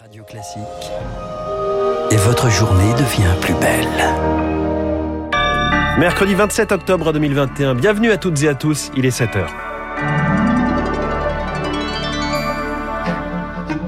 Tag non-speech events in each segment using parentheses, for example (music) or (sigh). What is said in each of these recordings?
Radio Classique. Et votre journée devient plus belle. Mercredi 27 octobre 2021. Bienvenue à toutes et à tous. Il est 7 heures.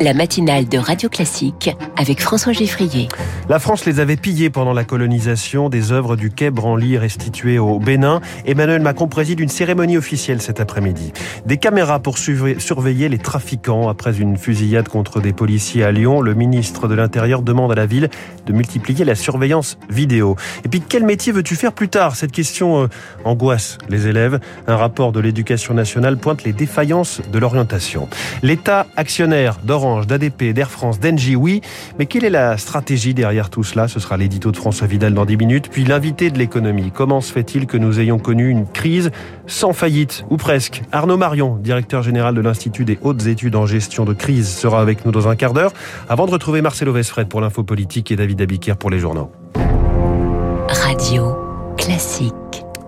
La matinale de Radio Classique avec François Geffrier. La France les avait pillés pendant la colonisation des œuvres du quai Branly restituées au Bénin. Emmanuel Macron préside une cérémonie officielle cet après-midi. Des caméras pour surveiller les trafiquants. Après une fusillade contre des policiers à Lyon, le ministre de l'Intérieur demande à la ville de multiplier la surveillance vidéo. Et puis, quel métier veux-tu faire plus tard? Cette question euh, angoisse les élèves. Un rapport de l'éducation nationale pointe les défaillances de l'orientation. L'État actionnaire d'Orange d'ADP, d'Air France, d'Engie, oui. Mais quelle est la stratégie derrière tout cela? Ce sera l'édito de François Vidal dans 10 minutes. Puis l'invité de l'économie. Comment se fait-il que nous ayons connu une crise sans faillite, ou presque? Arnaud Marion, directeur général de l'Institut des hautes études en gestion de crise, sera avec nous dans un quart d'heure. Avant de retrouver Marcelo Vesfred pour l'info politique et David Abiquière pour les journaux. Radio classique.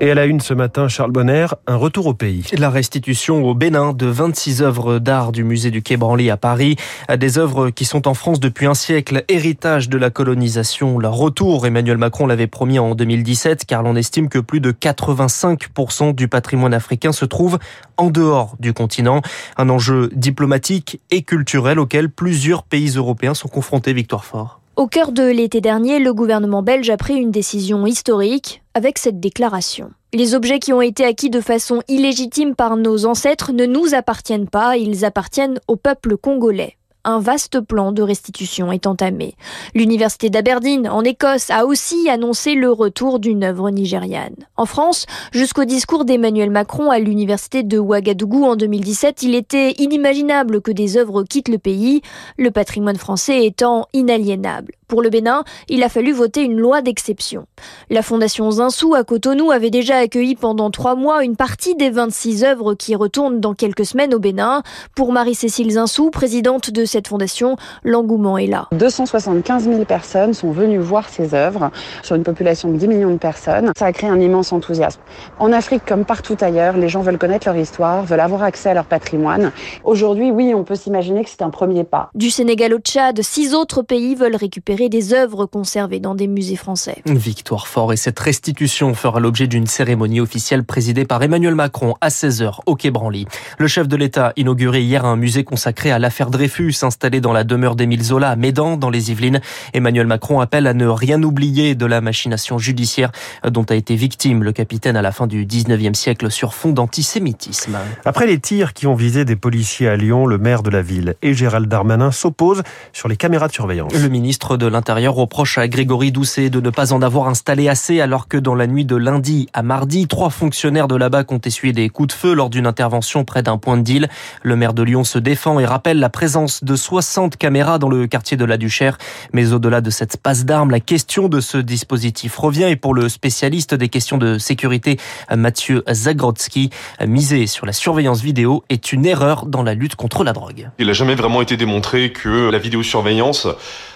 Et à la une ce matin, Charles Bonner, un retour au pays. La restitution au Bénin de 26 œuvres d'art du musée du Quai Branly à Paris. Des œuvres qui sont en France depuis un siècle, héritage de la colonisation. Leur retour, Emmanuel Macron l'avait promis en 2017, car l'on estime que plus de 85% du patrimoine africain se trouve en dehors du continent. Un enjeu diplomatique et culturel auquel plusieurs pays européens sont confrontés, Victoire Fort. Au cœur de l'été dernier, le gouvernement belge a pris une décision historique avec cette déclaration. Les objets qui ont été acquis de façon illégitime par nos ancêtres ne nous appartiennent pas, ils appartiennent au peuple congolais un vaste plan de restitution est entamé. L'université d'Aberdeen, en Écosse, a aussi annoncé le retour d'une œuvre nigériane. En France, jusqu'au discours d'Emmanuel Macron à l'université de Ouagadougou en 2017, il était inimaginable que des œuvres quittent le pays, le patrimoine français étant inaliénable. Pour le Bénin, il a fallu voter une loi d'exception. La Fondation Zinsou à Cotonou avait déjà accueilli pendant trois mois une partie des 26 œuvres qui retournent dans quelques semaines au Bénin. Pour Marie-Cécile Zinsou, présidente de cette fondation, l'engouement est là. 275 000 personnes sont venues voir ces œuvres sur une population de 10 millions de personnes. Ça a créé un immense enthousiasme. En Afrique, comme partout ailleurs, les gens veulent connaître leur histoire, veulent avoir accès à leur patrimoine. Aujourd'hui, oui, on peut s'imaginer que c'est un premier pas. Du Sénégal au Tchad, six autres pays veulent récupérer des œuvres conservées dans des musées français. Victoire Fort et cette restitution fera l'objet d'une cérémonie officielle présidée par Emmanuel Macron à 16h au Quai Branly. Le chef de l'État inaugurait hier un musée consacré à l'affaire Dreyfus installé dans la demeure d'Émile Zola à Médan dans les Yvelines. Emmanuel Macron appelle à ne rien oublier de la machination judiciaire dont a été victime le capitaine à la fin du 19e siècle sur fond d'antisémitisme. Après les tirs qui ont visé des policiers à Lyon, le maire de la ville et Gérald Darmanin s'opposent sur les caméras de surveillance. Le ministre de de l'Intérieur reproche à Grégory Doucet de ne pas en avoir installé assez alors que dans la nuit de lundi à mardi, trois fonctionnaires de là-bas ont essuyé des coups de feu lors d'une intervention près d'un point de deal. Le maire de Lyon se défend et rappelle la présence de 60 caméras dans le quartier de la Duchère. Mais au-delà de cette passe d'armes, la question de ce dispositif revient et pour le spécialiste des questions de sécurité, Mathieu Zagrodzki, miser sur la surveillance vidéo est une erreur dans la lutte contre la drogue. Il n'a jamais vraiment été démontré que la vidéosurveillance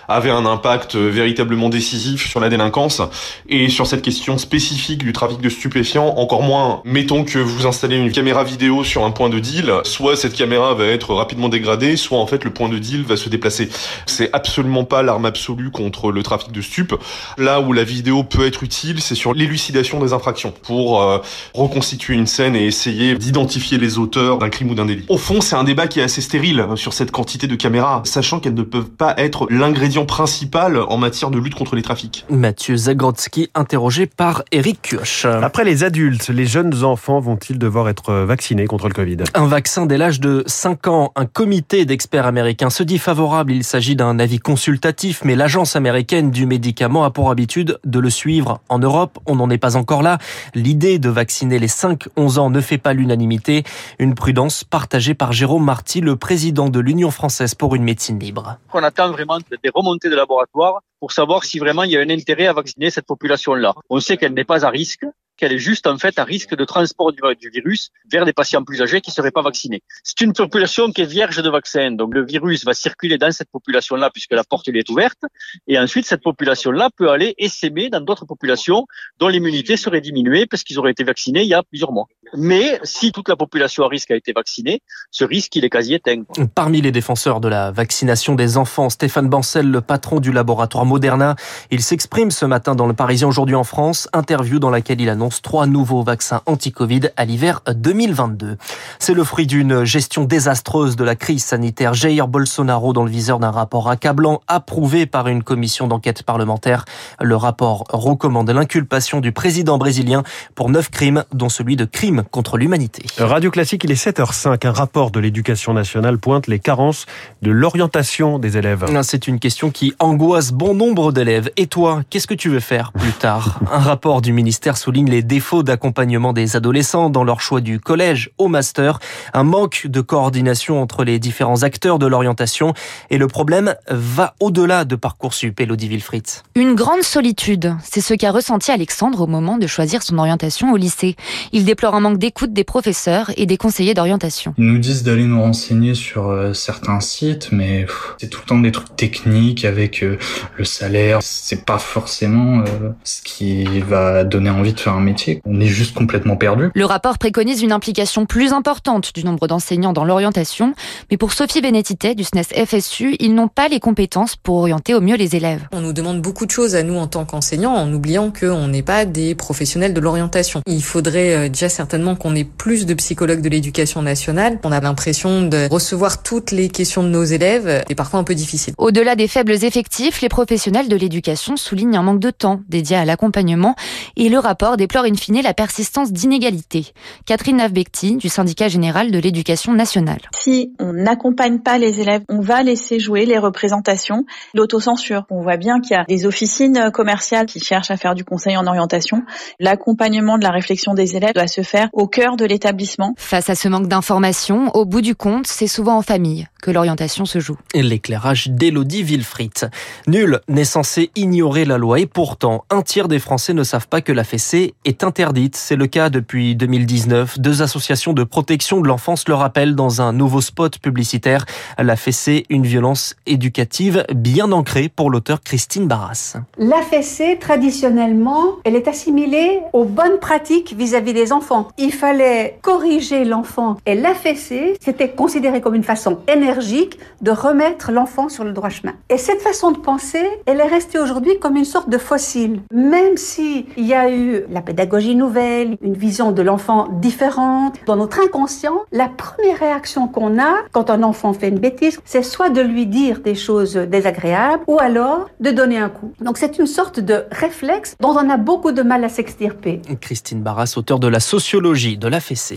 avait un impact véritablement décisif sur la délinquance et sur cette question spécifique du trafic de stupéfiants, encore moins. Mettons que vous installez une caméra vidéo sur un point de deal, soit cette caméra va être rapidement dégradée, soit en fait le point de deal va se déplacer. C'est absolument pas l'arme absolue contre le trafic de stupes. Là où la vidéo peut être utile, c'est sur l'élucidation des infractions pour euh, reconstituer une scène et essayer d'identifier les auteurs d'un crime ou d'un délit. Au fond, c'est un débat qui est assez stérile sur cette quantité de caméras, sachant qu'elles ne peuvent pas être l'ingrédient principale en matière de lutte contre les trafics. Mathieu Zagrodzki, interrogé par Eric Kioch. Après les adultes, les jeunes enfants vont-ils devoir être vaccinés contre le Covid? Un vaccin dès l'âge de 5 ans. Un comité d'experts américains se dit favorable. Il s'agit d'un avis consultatif, mais l'agence américaine du médicament a pour habitude de le suivre. En Europe, on n'en est pas encore là. L'idée de vacciner les 5-11 ans ne fait pas l'unanimité. Une prudence partagée par Jérôme Marty, le président de l'Union française pour une médecine libre. On attend vraiment des montée de laboratoire pour savoir si vraiment il y a un intérêt à vacciner cette population-là. On sait qu'elle n'est pas à risque, qu'elle est juste en fait à risque de transport du, virus vers des patients plus âgés qui ne seraient pas vaccinés. C'est une population qui est vierge de vaccins, donc le virus va circuler dans cette population-là puisque la porte est ouverte, et ensuite cette population-là peut aller essaimer dans d'autres populations dont l'immunité serait diminuée parce qu'ils auraient été vaccinés il y a plusieurs mois. Mais si toute la population à risque a été vaccinée, ce risque il est quasi éteint. Parmi les défenseurs de la vaccination des enfants, Stéphane Bancel, le patron du laboratoire Moderna, il s'exprime ce matin dans le Parisien aujourd'hui en France, interview dans laquelle il annonce trois nouveaux vaccins anti-Covid à l'hiver 2022. C'est le fruit d'une gestion désastreuse de la crise sanitaire. Jair Bolsonaro dans le viseur d'un rapport accablant approuvé par une commission d'enquête parlementaire. Le rapport recommande l'inculpation du président brésilien pour neuf crimes, dont celui de crimes contre l'humanité. Radio Classique, il est 7h05. Un rapport de l'éducation nationale pointe les carences de l'orientation des élèves. C'est une question qui angoisse bon nombre d'élèves. Et toi, qu'est-ce que tu veux faire plus tard? (laughs) Un rapport du ministère souligne les défauts d'accompagnement des adolescents dans leur choix du collège au master, un manque de coordination entre les différents acteurs de l'orientation et le problème va au-delà de Parcoursup, Elodie Wilfried. Une grande solitude, c'est ce qu'a ressenti Alexandre au moment de choisir son orientation au lycée. Il déplore un manque d'écoute des professeurs et des conseillers d'orientation. Ils nous disent d'aller nous renseigner sur euh, certains sites, mais c'est tout le temps des trucs techniques avec euh, le salaire. C'est pas forcément euh, ce qui va donner envie de faire un métier. On est juste complètement perdu. Le rapport préconise une implication plus importante du nombre d'enseignants dans l'orientation, mais pour Sophie Bénétité du SNES FSU, ils n'ont pas les compétences pour orienter au mieux les élèves. On nous demande beaucoup de choses à nous en tant qu'enseignants, en oubliant qu'on n'est pas des professionnels de l'orientation. Il faudrait déjà certainement qu'on ait plus de psychologues de l'éducation nationale. On a l'impression de recevoir toutes les questions de nos élèves, et parfois un peu difficile. Au-delà des faibles effectifs, les professionnels de l'éducation soulignent un manque de temps dédié à l'accompagnement et le rapport déplore in fine la persistance d'inégalités. Catherine Navbecti du syndicat général de l'éducation nationale. Si on n'accompagne pas les élèves, on va laisser jouer les représentations, l'autocensure. On voit bien qu'il y a des officines commerciales qui cherchent à faire du conseil en orientation. L'accompagnement de la réflexion des élèves doit se faire au cœur de l'établissement. Face à ce manque d'informations, au bout du compte, c'est souvent en famille que l'orientation se joue. L'éclairage d'Élodie Villefrit. Nul n'est censé ignorer la loi et pourtant, un tiers des Français ne savent pas que la fessée est interdite. C'est le cas depuis 2019. Deux associations de protection de l'enfance le rappellent dans un nouveau spot publicitaire. La fessée, une violence éducative bien ancrée pour l'auteur Christine Barras. La fessée, traditionnellement, elle est assimilée aux bonnes pratiques vis-à-vis des enfants. Il fallait corriger l'enfant et la fessée, c'était considéré comme une façon énergique de remettre l'enfant sur le droit chemin. Et cette façon de penser, elle est restée aujourd'hui comme une sorte de fossile. Même si il y a eu la pédagogie nouvelle, une vision de l'enfant différente, dans notre inconscient, la première réaction qu'on a quand un enfant fait une bêtise, c'est soit de lui dire des choses désagréables ou alors de donner un coup. Donc c'est une sorte de réflexe dont on a beaucoup de mal à s'extirper. Christine Barras, auteur de la sociologie de la fessée.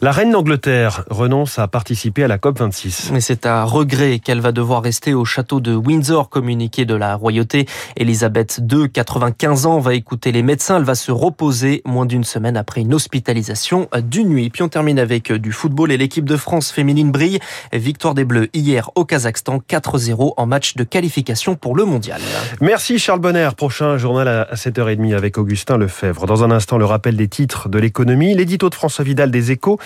La reine d'Angleterre renonce à participer à la COP26. Mais c'est à regret qu'elle va devoir rester au château de Windsor, communiqué de la royauté. Elisabeth II, 95 ans, va écouter les médecins. Elle va se reposer moins d'une semaine après une hospitalisation d'une nuit. Puis on termine avec du football et l'équipe de France féminine brille. Victoire des Bleus hier au Kazakhstan, 4-0 en match de qualification pour le mondial. Merci Charles Bonner. Prochain journal à 7h30 avec Augustin Lefebvre. Dans un instant, le rappel des titres de l'économie. L'édito de François Vidal des Échos.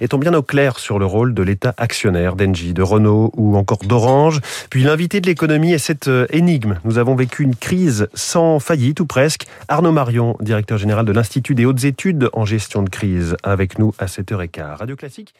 Est-on bien au clair sur le rôle de l'État actionnaire d'Engie, de Renault ou encore d'Orange Puis l'invité de l'économie est cette énigme. Nous avons vécu une crise sans faillite ou presque. Arnaud Marion, directeur général de l'Institut des hautes études en gestion de crise, avec nous à 7h15. Radio Classique.